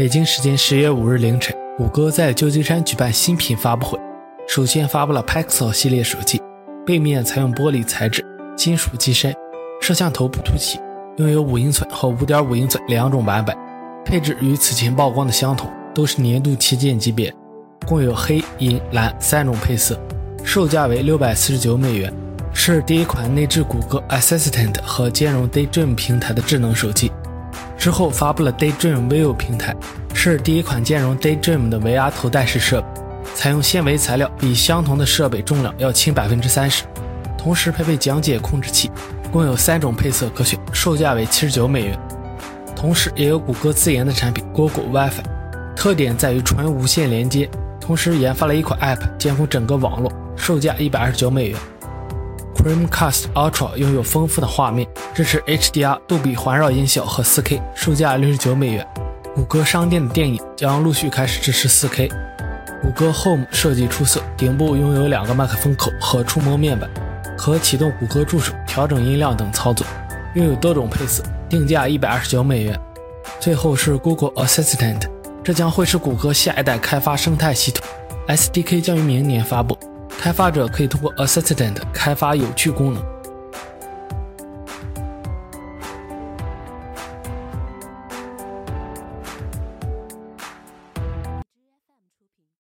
北京时间十月五日凌晨，谷歌在旧金山举办新品发布会，首先发布了 Pixel 系列手机，背面采用玻璃材质，金属机身，摄像头不凸起，拥有五英寸和五点五英寸两种版本，配置与此前曝光的相同，都是年度旗舰级别，共有黑、银、蓝三种配色，售价为六百四十九美元，是第一款内置谷歌 Assistant 和兼容 Daydream 平台的智能手机。之后发布了 Daydream View 平台，是第一款兼容 Daydream 的 VR 头戴式设备，采用纤维材料，比相同的设备重量要轻百分之三十，同时配备讲解控制器，共有三种配色可选，售价为七十九美元。同时也有谷歌自研的产品 Google WiFi，特点在于纯无线连接，同时研发了一款 App 监控整个网络，售价一百二十九美元。PrimeCast Ultra 拥有丰富的画面，支持 HDR、杜比环绕音效和 4K，售价六十九美元。谷歌商店的电影将陆续开始支持 4K。谷歌 Home 设计出色，顶部拥有两个麦克风口和触摸面板，可启动谷歌助手、调整音量等操作，拥有多种配色，定价一百二十九美元。最后是 Google Assistant，这将会是谷歌下一代开发生态系统，SDK 将于明年发布。开发者可以通过 Assistant 开发有趣功能。